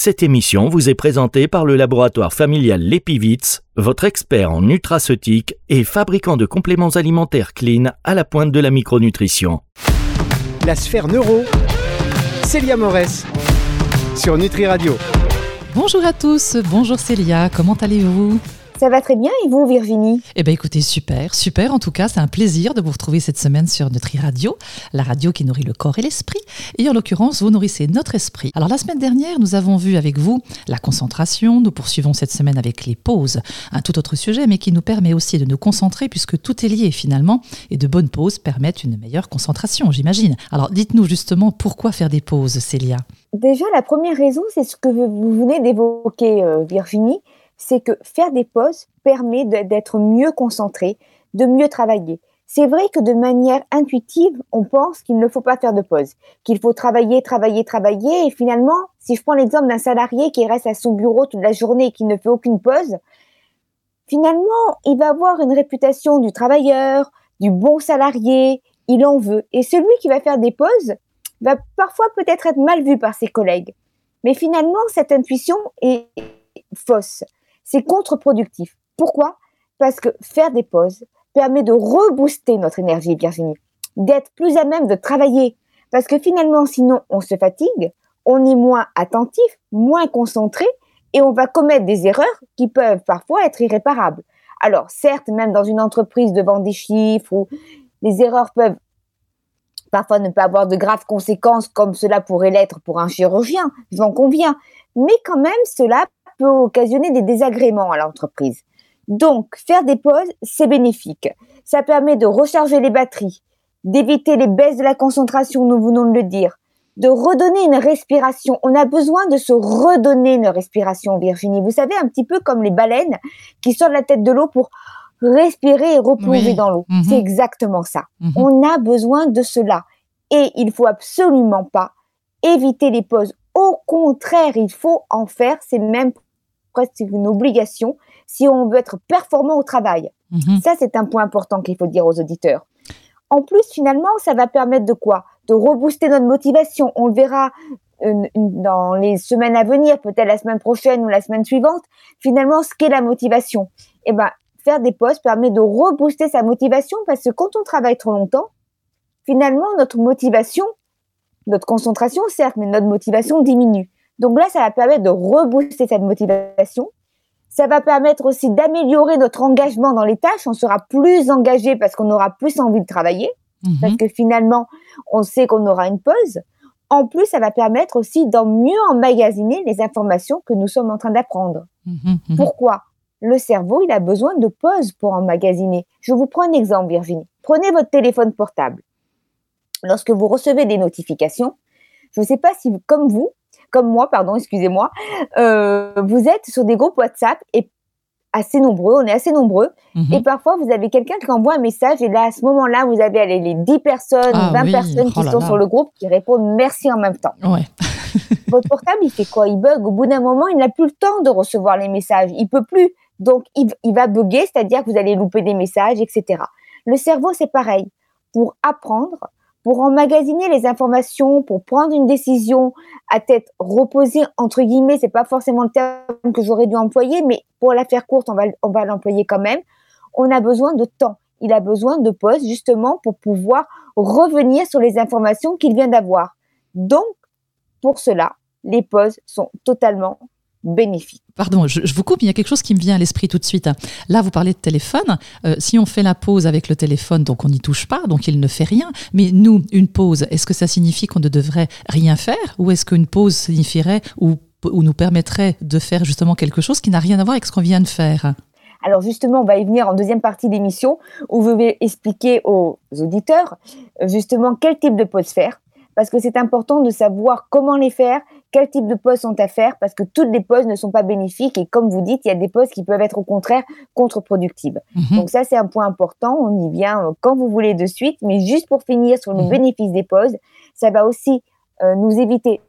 Cette émission vous est présentée par le laboratoire familial Lepivitz, votre expert en nutraceutique et fabricant de compléments alimentaires clean à la pointe de la micronutrition. La sphère neuro, Célia Morès, sur Nutri Radio. Bonjour à tous, bonjour Célia, comment allez-vous? Ça va très bien et vous Virginie? Eh bien écoutez, super, super en tout cas, c'est un plaisir de vous retrouver cette semaine sur Nutri Radio, la radio qui nourrit le corps et l'esprit. Et en l'occurrence, vous nourrissez notre esprit. Alors la semaine dernière, nous avons vu avec vous la concentration, nous poursuivons cette semaine avec les pauses, un tout autre sujet mais qui nous permet aussi de nous concentrer puisque tout est lié finalement et de bonnes pauses permettent une meilleure concentration, j'imagine. Alors dites-nous justement pourquoi faire des pauses, Célia? Déjà, la première raison, c'est ce que vous venez d'évoquer, euh, Virginie, c'est que faire des pauses permet d'être mieux concentré, de mieux travailler. C'est vrai que de manière intuitive, on pense qu'il ne faut pas faire de pause, qu'il faut travailler, travailler, travailler. Et finalement, si je prends l'exemple d'un salarié qui reste à son bureau toute la journée et qui ne fait aucune pause, finalement, il va avoir une réputation du travailleur, du bon salarié, il en veut. Et celui qui va faire des pauses va parfois peut-être être mal vu par ses collègues. Mais finalement, cette intuition est fausse c'est contre-productif. Pourquoi? Parce que faire des pauses permet de rebooster notre énergie, Virginie, d'être plus à même de travailler. Parce que finalement, sinon, on se fatigue, on est moins attentif, moins concentré, et on va commettre des erreurs qui peuvent parfois être irréparables. Alors, certes, même dans une entreprise devant des chiffres, où les erreurs peuvent parfois ne pas avoir de graves conséquences comme cela pourrait l'être pour un chirurgien, j'en conviens, mais quand même, cela peut occasionner des désagréments à l'entreprise. Donc, faire des pauses, c'est bénéfique. Ça permet de recharger les batteries, d'éviter les baisses de la concentration, nous venons de le dire, de redonner une respiration. On a besoin de se redonner une respiration, Virginie. Vous savez, un petit peu comme les baleines qui sortent la tête de l'eau pour respirer et replonger dans l'eau. Mhm. C'est exactement ça. Mhm. On a besoin de cela. Et il faut absolument pas éviter les pauses. Au contraire, il faut en faire. C'est même presque une obligation si on veut être performant au travail. Mhm. Ça, c'est un point important qu'il faut dire aux auditeurs. En plus, finalement, ça va permettre de quoi? De rebooster notre motivation. On le verra euh, dans les semaines à venir, peut-être la semaine prochaine ou la semaine suivante. Finalement, ce qu'est la motivation? Eh ben, faire des postes permet de rebooster sa motivation parce que quand on travaille trop longtemps, finalement, notre motivation, notre concentration, certes, mais notre motivation diminue. Donc là, ça va permettre de rebooster cette motivation. Ça va permettre aussi d'améliorer notre engagement dans les tâches. On sera plus engagé parce qu'on aura plus envie de travailler. Mhm. Parce que finalement, on sait qu'on aura une pause. En plus, ça va permettre aussi d'en mieux emmagasiner les informations que nous sommes en train d'apprendre. Mhm, mhm. Pourquoi? Le cerveau, il a besoin de pauses pour emmagasiner. Je vous prends un exemple, Virginie. Prenez votre téléphone portable. Lorsque vous recevez des notifications, je ne sais pas si, comme vous, comme moi, pardon, excusez-moi, euh, vous êtes sur des groupes WhatsApp et assez nombreux, on est assez nombreux, mhm. et parfois vous avez quelqu'un qui envoie un message, et là, à ce moment-là, vous avez les 10 personnes, 20 ah personnes qui oh sont sur le groupe qui répondent merci en même temps. Votre portable, il fait quoi? Il bug. Au bout d'un moment, il n'a plus le temps de recevoir les messages. Il peut plus. Donc, il, il va bugger, c'est-à-dire que vous allez louper des messages, etc. Le cerveau, c'est pareil. Pour apprendre, pour emmagasiner les informations, pour prendre une décision à tête reposée, entre guillemets, c'est pas forcément le terme que j'aurais dû employer, mais pour la faire courte, on va, on va l'employer quand même. On a besoin de temps. Il a besoin de pause justement pour pouvoir revenir sur les informations qu'il vient d'avoir. Donc, pour cela, les pauses sont totalement bénéfique. Pardon, je, vous coupe, il y a quelque chose qui me vient à l'esprit tout de suite. Là, vous parlez de téléphone. Euh, si on fait la pause avec le téléphone, donc on n'y touche pas, donc il ne fait rien. Mais nous, une pause, est-ce que ça signifie qu'on ne devrait rien faire Ou est-ce qu'une pause signifierait ou, ou, nous permettrait de faire justement quelque chose qui n'a rien à voir avec ce qu'on vient de faire? Alors justement, on va y venir en deuxième partie d'émission où je vais expliquer aux auditeurs justement quel type de pause faire parce que c'est important de savoir comment les faire, quel type de postes sont à faire, parce que toutes les postes ne sont pas bénéfiques et comme vous dites, il y a des postes qui peuvent être au contraire contre-productives. Mhm. Donc ça, c'est un point important. On y vient euh, quand vous voulez de suite, mais juste pour finir sur le mhm. bénéfice des postes, ça va aussi euh, nous éviter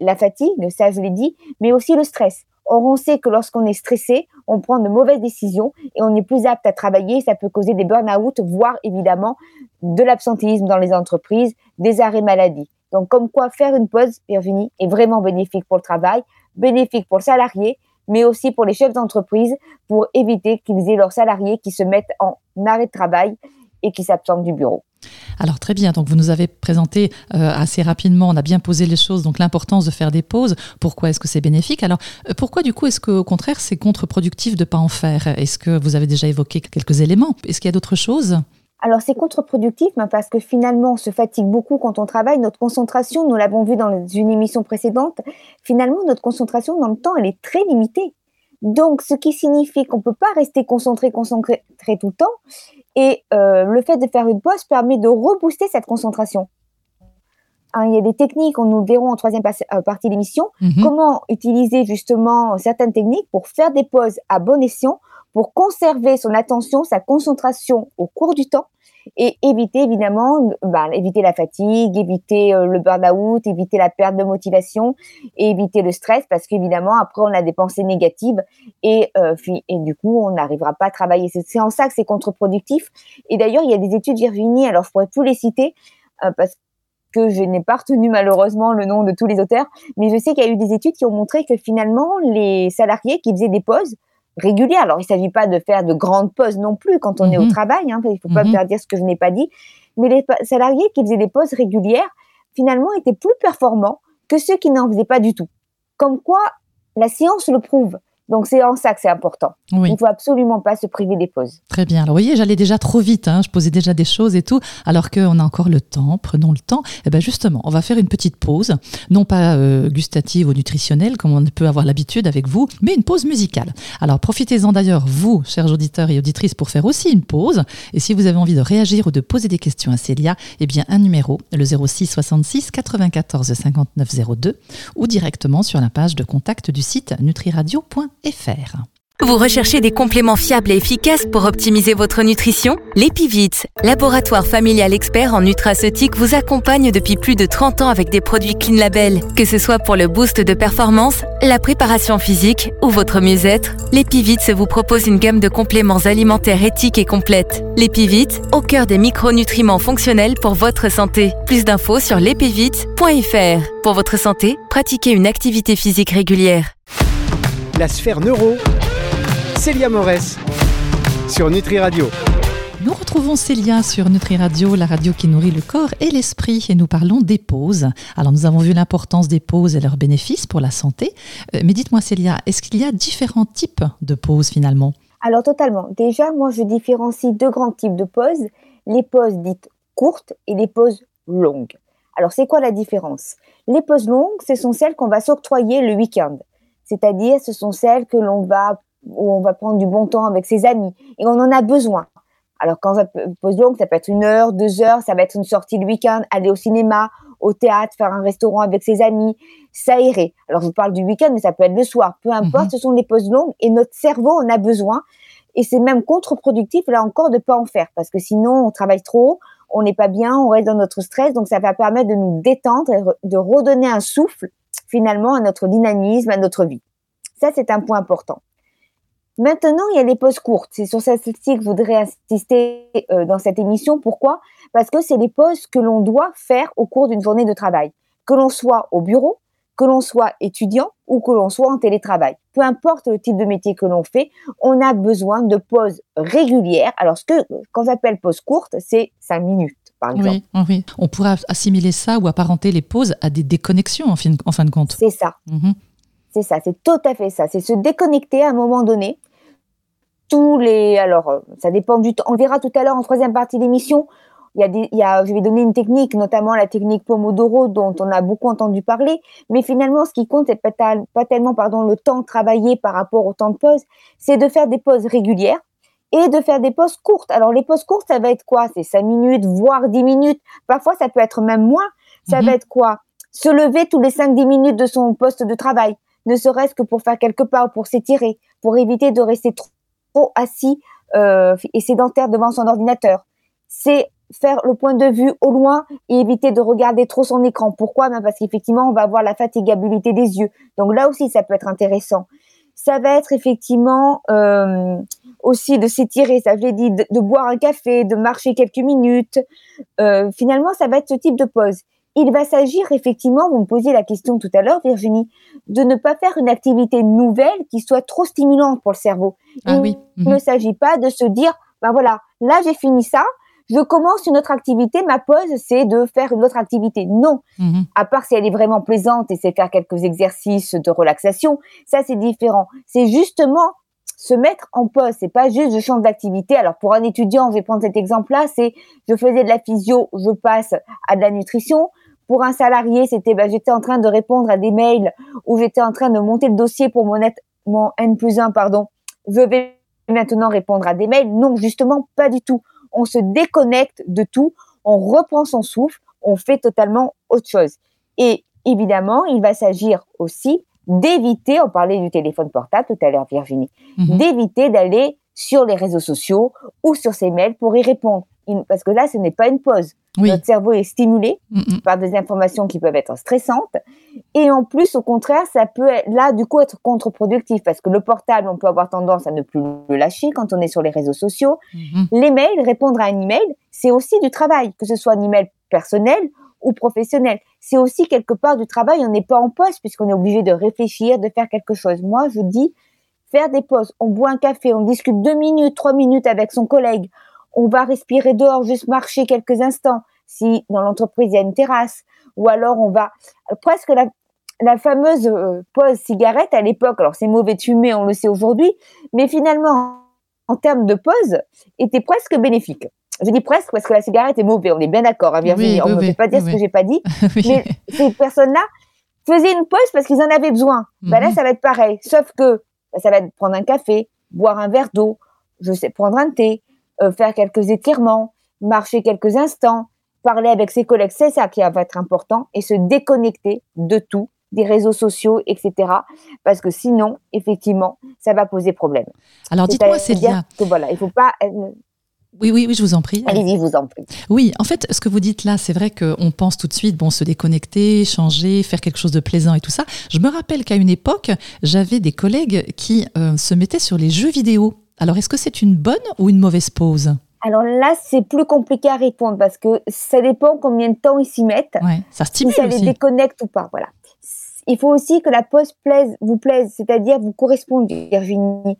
la fatigue, ça je l'ai dit, mais aussi le stress. Or, on sait que lorsqu'on est stressé, on prend de mauvaises décisions et on est plus apte à travailler. Ça peut causer des burn-out, voire évidemment de l'absentéisme dans les entreprises, des arrêts maladie. Donc, comme quoi faire une pause, Virginie, est vraiment bénéfique pour le travail. bénéfique pour le salarié, mais aussi pour les chefs d'entreprise pour éviter qu'ils aient leurs salariés qui se mettent en arrêt de travail et qui s'absentent du bureau. Alors très bien, donc vous nous avez présenté euh, assez rapidement, on a bien posé les choses, donc l'importance de faire des pauses, pourquoi est-ce que c'est bénéfique? Alors euh, pourquoi du coup est-ce qu'au contraire c'est contre-productif de ne pas en faire? Est-ce que vous avez déjà évoqué quelques éléments? Est-ce qu'il y a d'autres choses? Alors c'est contre-productif hein, parce que finalement on se fatigue beaucoup quand on travaille. Notre concentration, nous l'avons vu dans une émission précédente, finalement notre concentration dans le temps elle est très limitée. Donc ce qui signifie qu'on ne peut pas rester concentré, concentré tout le temps. Et euh, le fait de faire une pause permet de rebooster cette concentration. Hein, il y a des techniques, on nous le verrons en troisième euh, partie de l'émission, mhm. comment utiliser justement certaines techniques pour faire des pauses à bon escient, pour conserver son attention, sa concentration au cours du temps et éviter évidemment, bah, éviter la fatigue, éviter euh, le burn-out, éviter la perte de motivation et éviter le stress parce qu'évidemment après on a des pensées négatives et euh, et du coup on n'arrivera pas à travailler. C'est en ça que c'est contre-productif. Et d'ailleurs il y a des études Virginie, alors je pourrais tous les citer euh, parce que je n'ai pas retenu malheureusement le nom de tous les auteurs, mais je sais qu'il y a eu des études qui ont montré que finalement les salariés qui faisaient des pauses régulière. Alors, il ne s'agit pas de faire de grandes pauses non plus quand on est au mhm. travail. Hein, il ne faut pas me mhm. faire dire ce que je n'ai pas dit. Mais les salariés qui faisaient des pauses régulières, finalement, étaient plus performants que ceux qui n'en faisaient pas du tout. Comme quoi, la science le prouve. Donc c'est en ça que c'est important. Il ne faut absolument pas se priver des pauses. Très bien. Alors vous voyez, j'allais déjà trop vite, hein. je posais déjà des choses et tout, alors qu'on a encore le temps, prenons le temps. Et eh bien justement, on va faire une petite pause, non pas euh, gustative ou nutritionnelle comme on peut avoir l'habitude avec vous, mais une pause musicale. Alors profitez-en d'ailleurs, vous, chers auditeurs et auditrices, pour faire aussi une pause. Et si vous avez envie de réagir ou de poser des questions à Célia, eh bien un numéro, le 06 66 94 59 02, ou directement sur la page de contact du site Vous recherchez des compléments fiables et efficaces pour optimiser votre nutrition? L'Epivit, laboratoire familial expert en nutraceutique, vous accompagne depuis plus de 30 ans avec des produits Clean Label. Que ce soit pour le boost de performance, la préparation physique ou votre mieux-être, l'Epivit vous propose une gamme de compléments alimentaires éthiques et complètes. L'Epivit, au cœur des micronutriments fonctionnels pour votre santé. Plus d'infos sur l'epivit.fr. Pour votre santé, pratiquez une activité physique régulière la sphère neuro. Célia Morès sur Nutri Radio. Nous retrouvons Célia sur Nutri Radio, la radio qui nourrit le corps et l'esprit, et nous parlons des pauses. Alors nous avons vu l'importance des pauses et leurs bénéfices pour la santé. Euh, mais dites-moi Célia, est-ce qu'il y a différents types de pauses finalement? Alors totalement. Déjà, moi je différencie deux grands types de pauses, les pauses dites courtes et les pauses longues. Alors c'est quoi la différence? Les pauses longues, ce sont celles qu'on va s'octroyer le week-end. C'est-à-dire, ce sont celles que l'on va, où on va prendre du bon temps avec ses amis et on en a besoin. Alors, quand ça pose longue, ça peut être une heure, deux heures, ça va être une sortie le week-end, aller au cinéma, au théâtre, faire un restaurant avec ses amis, irait. Alors, je vous parle du week-end, mais ça peut être le soir. Peu importe, mhm. ce sont des pauses longues et notre cerveau en a besoin. Et c'est même contre-productif, là encore, de pas en faire parce que sinon, on travaille trop, on n'est pas bien, on reste dans notre stress. Donc, ça va permettre de nous détendre et de redonner un souffle finalement à notre dynamisme, à notre vie. Ça, c'est un point important. Maintenant, il y a les pauses courtes. C'est sur celle-ci que je voudrais insister euh, dans cette émission. Pourquoi? Parce que c'est les pauses que l'on doit faire au cours d'une journée de travail. Que l'on soit au bureau, que l'on soit étudiant ou que l'on soit en télétravail. Peu importe le type de métier que l'on fait, on a besoin de pauses régulières. Alors, ce que, quand j'appelle pause courte, c'est cinq minutes. Oui, oui, on pourrait assimiler ça ou apparenter les pauses à des déconnexions en fin, en fin de compte. C'est ça. Mhm. C'est ça, c'est tout à fait ça. C'est se déconnecter à un moment donné. Tous les, alors, ça dépend du temps. On verra tout à l'heure en troisième partie de l'émission. Il y a des, il y a, je vais donner une technique, notamment la technique Pomodoro, dont on a beaucoup entendu parler. Mais finalement, ce qui compte, c'est pas, pas tellement, pardon, le temps travaillé par rapport au temps de pause. C'est de faire des pauses régulières et de faire des pauses courtes. Alors les pauses courtes, ça va être quoi? C'est 5 minutes, voire 10 minutes. Parfois, ça peut être même moins. Ça mhm. va être quoi? Se lever tous les 5-10 minutes de son poste de travail, ne serait-ce que pour faire quelques pas ou pour s'étirer, pour éviter de rester trop, assis euh, et sédentaire devant son ordinateur. C'est faire le point de vue au loin et éviter de regarder trop son écran. Pourquoi? Ben Parce qu'effectivement, on va avoir la fatigabilité des yeux. Donc là aussi, ça peut être intéressant. Ça va être effectivement... Euh, aussi de s'étirer, ça je l'ai dit, de, boire un café, de marcher quelques minutes. Euh, finalement, ça va être ce type de pause. il va s'agir effectivement, vous me posiez la question tout à l'heure, Virginie, de ne pas faire une activité nouvelle qui soit trop stimulante pour le cerveau. Ah oui. Il ne s'agit pas de se dire, ben voilà, là j'ai fini ça, je commence une autre activité, ma pause c'est de faire une autre activité. Non, Mhm. à part si elle est vraiment plaisante et c'est faire quelques exercices de relaxation, ça c'est différent. C'est justement se mettre en pause, c'est pas juste je change d'activité. Alors pour un étudiant, je vais prendre cet exemple-là, c'est je faisais de la physio, je passe à de la nutrition. Pour un salarié, c'était bah, j'étais en train de répondre à des mails ou j'étais en train de monter le dossier pour mon, net, mon N plus 1, pardon. Je vais maintenant répondre à des mails. Non, justement, pas du tout. On se déconnecte de tout, on reprend son souffle, on fait totalement autre chose. Et évidemment, il va s'agir aussi d'éviter, on parlait du téléphone portable tout à l'heure, Virginie, Mhm. d'éviter d'aller sur les réseaux sociaux ou sur ses mails pour y répondre. Parce que là, ce n'est pas une pause. Oui. Notre cerveau est stimulé Mhm. par des informations qui peuvent être stressantes. Et en plus, au contraire, ça peut être, là, du coup, être contre-productif parce que le portable, on peut avoir tendance à ne plus le lâcher quand on est sur les réseaux sociaux. Mhm. Les mails, répondre à un email, c'est aussi du travail, que ce soit un email personnel ou professionnel. C'est aussi quelque part du travail. On n'est pas en poste puisqu'on est obligé de réfléchir, de faire quelque chose. Moi, je dis faire des pauses. On boit un café, on discute deux minutes, trois minutes avec son collègue. On va respirer dehors, juste marcher quelques instants. Si dans l'entreprise il y a une terrasse, ou alors on va presque la, la fameuse euh, pause cigarette à l'époque. Alors c'est mauvais de fumer, on le sait aujourd'hui, mais finalement en termes de pause était presque bénéfique. Je dis presque parce que la cigarette est mauvaise, on est bien d'accord, hein, Virginie. Oui, on ne oui, peut pas dire ce que j'ai pas dit. Mais ces personnes-là faisaient une pause parce qu'ils en avaient besoin. Ben là, Mhm. ça va être pareil. Sauf que ben, ça va être prendre un café, boire un verre d'eau, je sais, prendre un thé, euh, faire quelques étirements, marcher quelques instants, parler avec ses collègues. C'est ça qui va être important et se déconnecter de tout, des réseaux sociaux, etc. Parce que sinon, effectivement, ça va poser problème. Alors dites-moi, Célia. que voilà, il faut pas. euh, Oui, oui, oui, je vous en prie. Allez-y, je vous en prie. Oui, en fait, ce que vous dites là, c'est vrai qu'on pense tout de suite, bon, se déconnecter, changer, faire quelque chose de plaisant et tout ça. Je me rappelle qu'à une époque, j'avais des collègues qui euh, se mettaient sur les jeux vidéo. Alors, est-ce que c'est une bonne ou une mauvaise pause? Alors là, c'est plus compliqué à répondre parce que ça dépend combien de temps ils s'y mettent. Ouais, ça si stimule ça les aussi. déconnecte ou pas. Voilà. Il faut aussi que la pause plaise, vous plaise, c'est-à-dire vous corresponde, Virginie.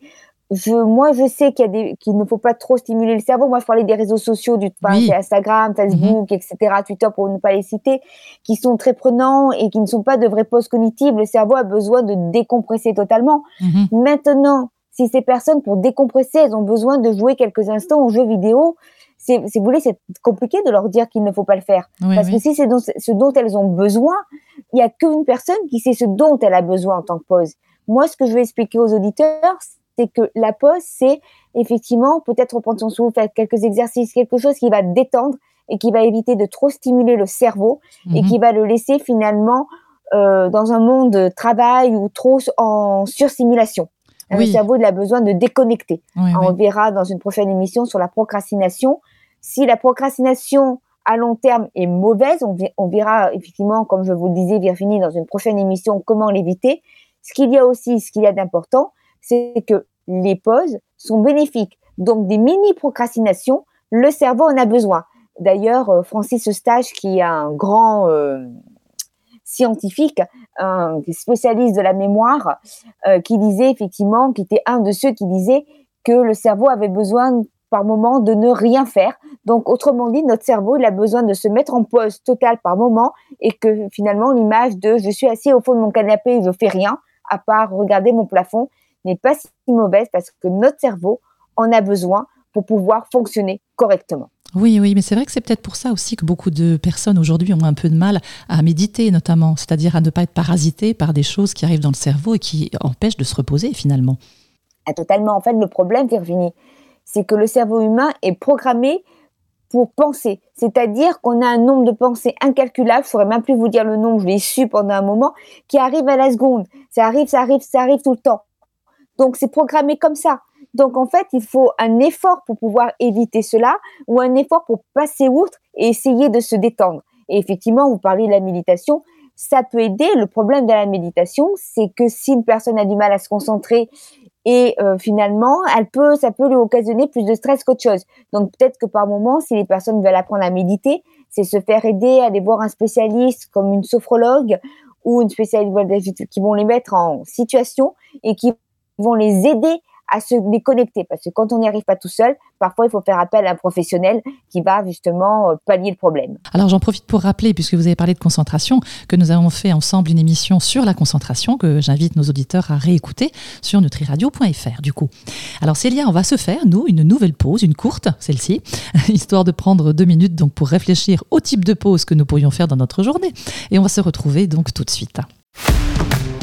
Je, moi, je sais qu'il y a des, qu'il ne faut pas trop stimuler le cerveau. Moi, je parlais des réseaux sociaux, du Oui. Instagram, Facebook, etc., Twitter pour ne pas les citer, qui sont très prenants et qui ne sont pas de vraies pauses cognitives. Le cerveau a besoin de décompresser totalement. Mhm. Maintenant, si ces personnes, pour décompresser, elles ont besoin de jouer quelques instants aux jeux vidéo, si vous voulez, c'est compliqué de leur dire qu'il ne faut pas le faire. Oui, Parce oui. que si c'est ce dont elles ont besoin, il n'y a qu'une personne qui sait ce dont elle a besoin en tant que pause. Moi, ce que je vais expliquer aux auditeurs, c'est que la pause, c'est effectivement peut-être reprendre son souffle, faire quelques exercices, quelque chose qui va détendre et qui va éviter de trop stimuler le cerveau et Mhm. qui va le laisser finalement euh, dans un monde de travail ou trop en surstimulation. Oui. Le cerveau, il a besoin de déconnecter. Oui, On oui. verra dans une prochaine émission sur la procrastination. Si la procrastination à long terme est mauvaise, on verra effectivement, comme je vous le disais, Virginie, dans une prochaine émission, comment l'éviter. Ce qu'il y a aussi, ce qu'il y a d'important, c'est que les pauses sont bénéfiques. Donc, des mini-procrastinations, le cerveau en a besoin. D'ailleurs, euh, Francis Eustache, qui est un grand euh, scientifique, un spécialiste de la mémoire, euh, qui disait effectivement, qui était un de ceux qui disait que le cerveau avait besoin par moment de ne rien faire. Donc, autrement dit, notre cerveau, il a besoin de se mettre en pause totale par moment et que finalement, l'image de je suis assis au fond de mon canapé et je fais rien, à part regarder mon plafond, n'est pas si mauvaise parce que notre cerveau en a besoin pour pouvoir fonctionner correctement. Oui, oui, mais c'est vrai que c'est peut-être pour ça aussi que beaucoup de personnes aujourd'hui ont un peu de mal à méditer, notamment, c'est-à-dire à ne pas être parasité par des choses qui arrivent dans le cerveau et qui empêchent de se reposer finalement. Ah, totalement. En fait, le problème, Virginie, c'est que le cerveau humain est programmé pour penser. C'est-à-dire qu'on a un nombre de pensées incalculable, je ne saurais même plus vous dire le nombre, je l'ai su pendant un moment, qui arrive à la seconde. Ça arrive, ça arrive, ça arrive tout le temps. Donc, c'est programmé comme ça. Donc, en fait, il faut un effort pour pouvoir éviter cela ou un effort pour passer outre et essayer de se détendre. Et effectivement, vous parlez de la méditation, ça peut aider. Le problème de la méditation, c'est que si une personne a du mal à se concentrer et euh, finalement, elle peut, ça peut lui occasionner plus de stress qu'autre chose. Donc peut-être que par moment, si les personnes veulent apprendre à méditer, c'est se faire aider, aller voir un spécialiste comme une sophrologue ou une spécialiste qui vont les mettre en situation et qui vont les aider à se déconnecter. Parce que quand on n'y arrive pas tout seul, parfois il faut faire appel à un professionnel qui va justement euh, pallier le problème. Alors j'en profite pour rappeler, puisque vous avez parlé de concentration, que nous avons fait ensemble une émission sur la concentration que j'invite nos auditeurs à réécouter sur nutriradio.fr du coup. Alors Célia, on va se faire, nous, une nouvelle pause, une courte, celle-ci, histoire de prendre deux minutes donc pour réfléchir au type de pause que nous pourrions faire dans notre journée. Et on va se retrouver donc tout de suite.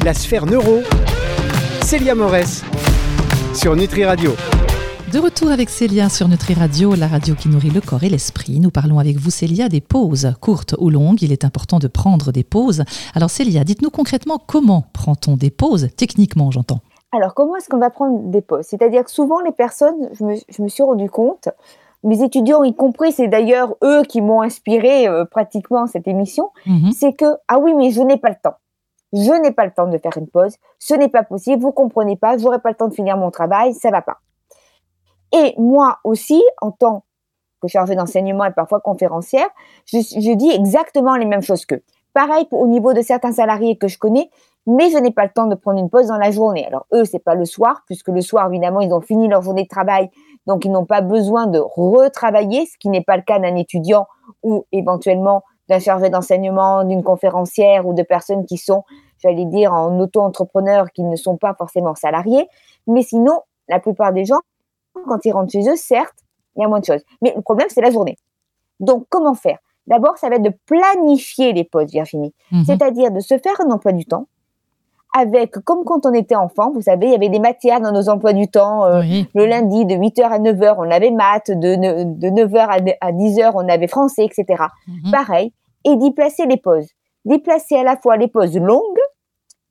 La sphère neuro, Célia Morès sur Nutri Radio. De retour avec Célia sur Nutri Radio, la radio qui nourrit le corps et l'esprit. Nous parlons avec vous, Célia, des pauses, courtes ou longues. Il est important de prendre des pauses. Alors, Célia, dites-nous concrètement comment prend-on des pauses, techniquement, j'entends. Alors, comment est-ce qu'on va prendre des pauses? C'est-à-dire que souvent, les personnes, je me, suis rendu compte, mes étudiants y compris, c'est d'ailleurs eux qui m'ont inspiré euh, pratiquement cette émission, mhm. c'est que, ah oui, mais je n'ai pas le temps je n'ai pas le temps de faire une pause, ce n'est pas possible, vous comprenez pas, j'aurai pas le temps de finir mon travail, ça va pas. Et moi aussi, en tant que chargée d'enseignement et parfois conférencière, je, dis exactement les mêmes choses qu'eux. Pareil au niveau de certains salariés que je connais, mais je n'ai pas le temps de prendre une pause dans la journée. Alors eux, c'est pas le soir, puisque le soir, évidemment, ils ont fini leur journée de travail, donc ils n'ont pas besoin de retravailler, ce qui n'est pas le cas d'un étudiant ou éventuellement d'un chargé d'enseignement, d'une conférencière ou de personnes qui sont, j'allais dire, en auto-entrepreneur, qui ne sont pas forcément salariés. Mais sinon, la plupart des gens, quand ils rentrent chez eux, certes, il y a moins de choses. Mais le problème, c'est la journée. Donc, comment faire? D'abord, ça va être de planifier les pauses, Virginie. Mhm. C'est-à-dire de se faire un emploi du temps avec, comme quand on était enfant, vous savez, il y avait des matières dans nos emplois du temps. Euh, le lundi, de 8h à 9h, on avait maths, de, de 9h à 10h, on avait français, etc. Mhm. Pareil, et d'y placer les pauses. D'y placer à la fois les pauses longues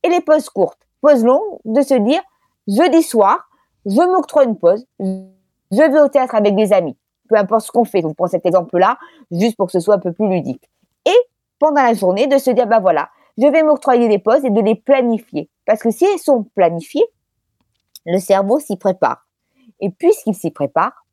et les pauses courtes. Pause longue, de se dire, jeudi soir, je m'octroie une pause, je vais au théâtre avec des amis. Peu importe ce qu'on fait, on prend cet exemple-là, juste pour que ce soit un peu plus ludique. Et pendant la journée, de se dire, bah voilà, je vais m'octroyer des pauses et de les planifier. Parce que si elles sont planifiées, le cerveau s'y prépare. Et puisqu'il s'y prépare,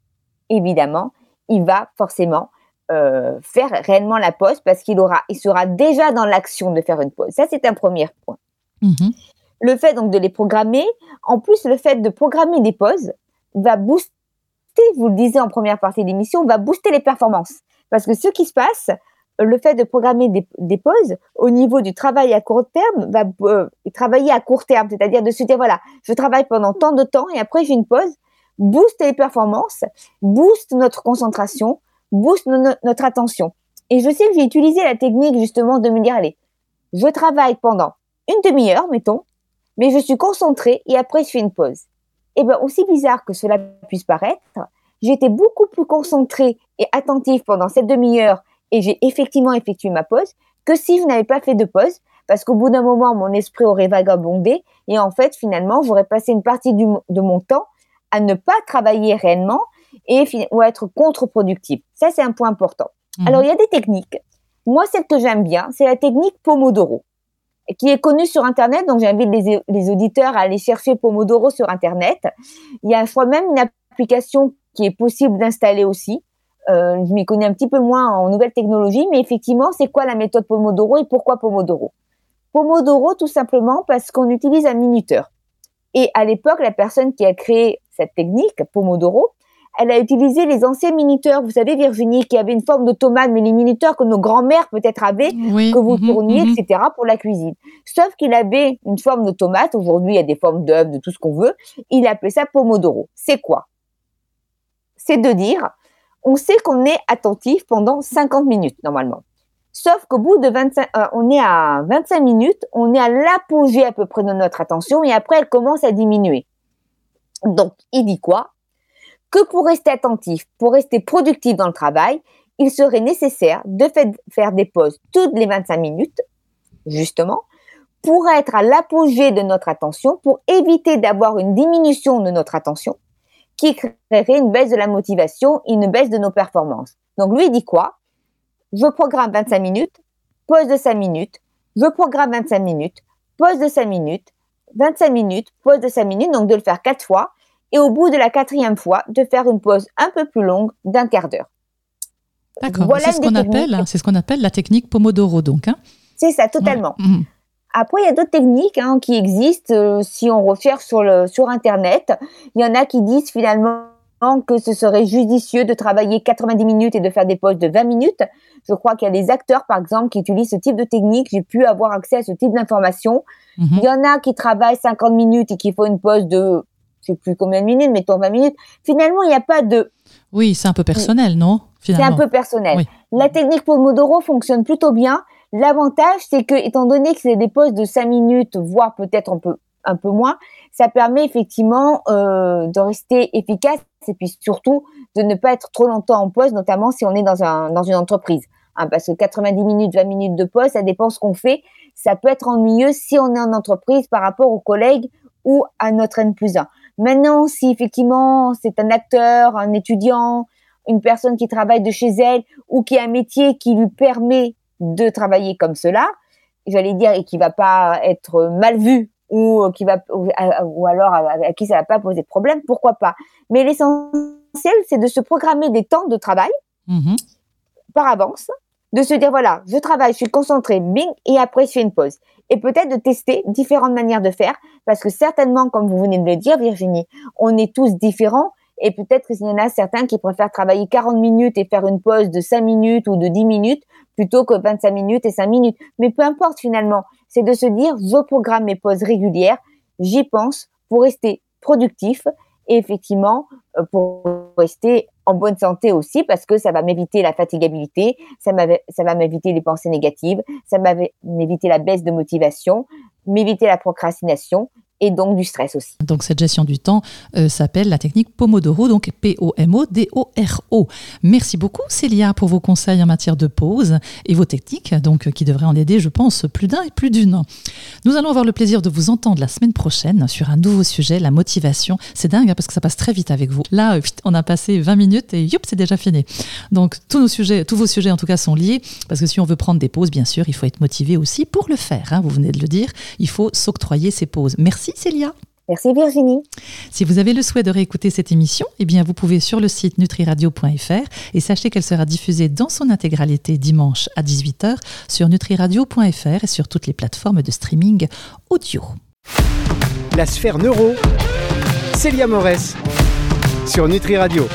évidemment, il va forcément euh, faire réellement la pause parce qu'il aura, il sera déjà dans l'action de faire une pause. Ça, c'est un premier point. Mhm. Le fait donc de les programmer, en plus, le fait de programmer des pauses va booster, vous le disiez en première partie d'émission, va booster les performances. Parce que ce qui se passe, le fait de programmer des, pauses au niveau du travail à court terme va euh, travailler à court terme, c'est-à-dire de se dire voilà, je travaille pendant tant de temps et après j'ai une pause, booste les performances, booste notre concentration, booste notre attention. Et je sais que j'ai utilisé la technique justement de me dire allez, je travaille pendant une demi-heure, mettons, mais je suis concentrée et après je fais une pause. Et eh bien aussi bizarre que cela puisse paraître, j'étais beaucoup plus concentrée et attentive pendant cette demi-heure et j'ai effectivement effectué ma pause que si je n'avais pas fait de pause parce qu'au bout d'un moment, mon esprit aurait vagabondé et en fait, finalement, j'aurais passé une partie de mon temps à ne pas travailler réellement et ou à être contre-productif. Ça, c'est un point important. Mhm. Alors, il y a des techniques. Moi, celle que j'aime bien, c'est la technique Pomodoro, qui est connue sur Internet. Donc, j'invite les, les, auditeurs à aller chercher Pomodoro sur Internet. Il y a, je crois, même une application qui est possible d'installer aussi. Euh, je m'y connais un petit peu moins en nouvelles technologies, mais effectivement, c'est quoi la méthode Pomodoro et pourquoi Pomodoro? Pomodoro, tout simplement parce qu'on utilise un minuteur. Et à l'époque, la personne qui a créé cette technique, Pomodoro, elle a utilisé les anciens minuteurs. Vous savez, Virginie, qui avait une forme de tomate, mais les minuteurs que nos grands-mères peut-être avaient, que vous mhm, tourniez, mhm. etc., pour la cuisine. Sauf qu'il avait une forme de tomate. Aujourd'hui, il y a des formes d'œufs, de tout ce qu'on veut. Il appelait ça Pomodoro. C'est quoi? C'est de dire, on sait qu'on est attentif pendant 50 minutes normalement. Sauf qu'au bout de 25, euh, on est à 25 minutes, on est à l'apogée à peu près de notre attention et après elle commence à diminuer. Donc, il dit quoi? Que pour rester attentif, pour rester productif dans le travail, il serait nécessaire de faire des pauses toutes les 25 minutes, justement, pour être à l'apogée de notre attention, pour éviter d'avoir une diminution de notre attention qui créerait une baisse de la motivation, une baisse de nos performances. Donc lui, il dit quoi? Je programme 25 minutes, pause de 5 minutes, je programme 25 minutes, pause de 5 minutes, 25 minutes, pause de 5 minutes, donc de le faire 4 fois, et au bout de la quatrième fois, de faire une pause un peu plus longue d'un quart d'heure. D'accord, c'est ce qu'on appelle, c'est ce qu'on appelle la technique Pomodoro, donc. Hein c'est ça, totalement. Mhm. Après, il y a d'autres techniques hein, qui existent. Euh, si on recherche sur, le, sur Internet, il y en a qui disent finalement que ce serait judicieux de travailler 90 minutes et de faire des pauses de 20 minutes. Je crois qu'il y a des acteurs, par exemple, qui utilisent ce type de technique. J'ai pu avoir accès à ce type d'informations. Mhm. Il y en a qui travaillent 50 minutes et qui font une pause de, je sais plus combien de minutes, mettons 20 minutes. Finalement, il n'y a pas de... Oui, c'est un peu personnel, non C'est un peu personnel. La technique Pomodoro fonctionne plutôt bien. L'avantage, c'est que, étant donné que c'est des pauses de 5 minutes, voire peut-être un peu, moins, ça permet effectivement euh, de rester efficace et puis surtout de ne pas être trop longtemps en pause, notamment si on est dans, un, dans une entreprise. Hein, parce que 90 minutes, 20 minutes de pause, ça dépend ce qu'on fait. Ça peut être ennuyeux si on est en entreprise par rapport aux collègues ou à notre N plus 1. Maintenant, si effectivement c'est un acteur, un étudiant, une personne qui travaille de chez elle ou qui a un métier qui lui permet de travailler comme cela, j'allais dire, et qui va pas être mal vu ou qui va ou, alors à, qui ça va pas poser de problème, pourquoi pas. Mais l'essentiel, c'est de se programmer des temps de travail mhm. par avance, de se dire voilà, je travaille, je suis concentré, bing, et après je fais une pause. Et peut-être de tester différentes manières de faire, parce que certainement, comme vous venez de le dire, Virginie, on est tous différents et peut-être qu'il y en a certains qui préfèrent travailler 40 minutes et faire une pause de 5 minutes ou de 10 minutes plutôt que 25 minutes et 5 minutes. Mais peu importe finalement, c'est de se dire, je programme mes pauses régulières, j'y pense pour rester productif et effectivement euh, pour rester en bonne santé aussi parce que ça va m'éviter la fatigabilité, ça, ça va m'éviter les pensées négatives, ça va m'éviter la baisse de motivation, m'éviter la procrastination et donc du stress aussi. Donc cette gestion du temps euh, s'appelle la technique Pomodoro, donc P-O-M-O-D-O-R-O. Merci beaucoup Célia pour vos conseils en matière de pause et vos techniques, donc qui devraient en aider, je pense, plus d'un et plus d'une. Nous allons avoir le plaisir de vous entendre la semaine prochaine sur un nouveau sujet, la motivation. C'est dingue hein, parce que ça passe très vite avec vous. Là, euh, on a passé 20 minutes et youp, c'est déjà fini. Donc tous nos sujets, tous vos sujets en tout cas sont liés parce que si on veut prendre des pauses, bien sûr, il faut être motivé aussi pour le faire. Hein, vous venez de le dire, il faut s'octroyer ces pauses. Merci Célia. Merci Virginie. Si vous avez le souhait de réécouter cette émission, eh bien vous pouvez sur le site nutriradio.fr et sachez qu'elle sera diffusée dans son intégralité dimanche à 18h sur nutriradio.fr et sur toutes les plateformes de streaming audio. La sphère neuro, Célia Morès sur Nutri Radio.